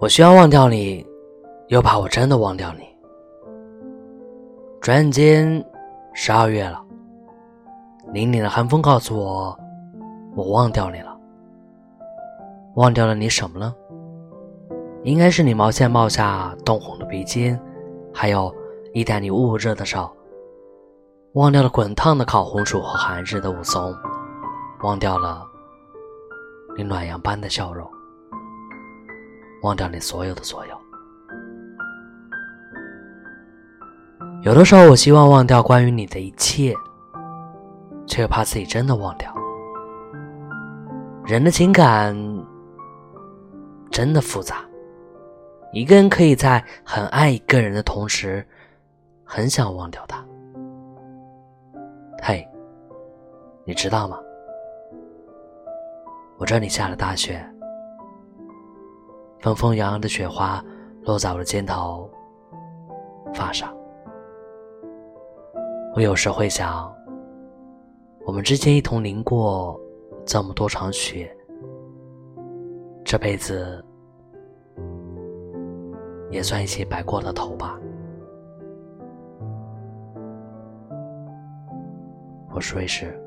我需要忘掉你，又怕我真的忘掉你。转眼间，十二月了。凛凛的寒风告诉我，我忘掉你了。忘掉了你什么呢？应该是你毛线帽下冻红的鼻尖，还有一袋你捂热的手。忘掉了滚烫的烤红薯和寒日的武松，忘掉了你暖阳般的笑容。忘掉你所有的所有。有的时候，我希望忘掉关于你的一切，却又怕自己真的忘掉。人的情感真的复杂，一个人可以在很爱一个人的同时，很想忘掉他。嘿，你知道吗？我这里下了大雪。纷纷扬扬的雪花落在我的肩头、发上。我有时会想，我们之间一同淋过这么多场雪，这辈子也算一起白过了头吧。我是瑞士。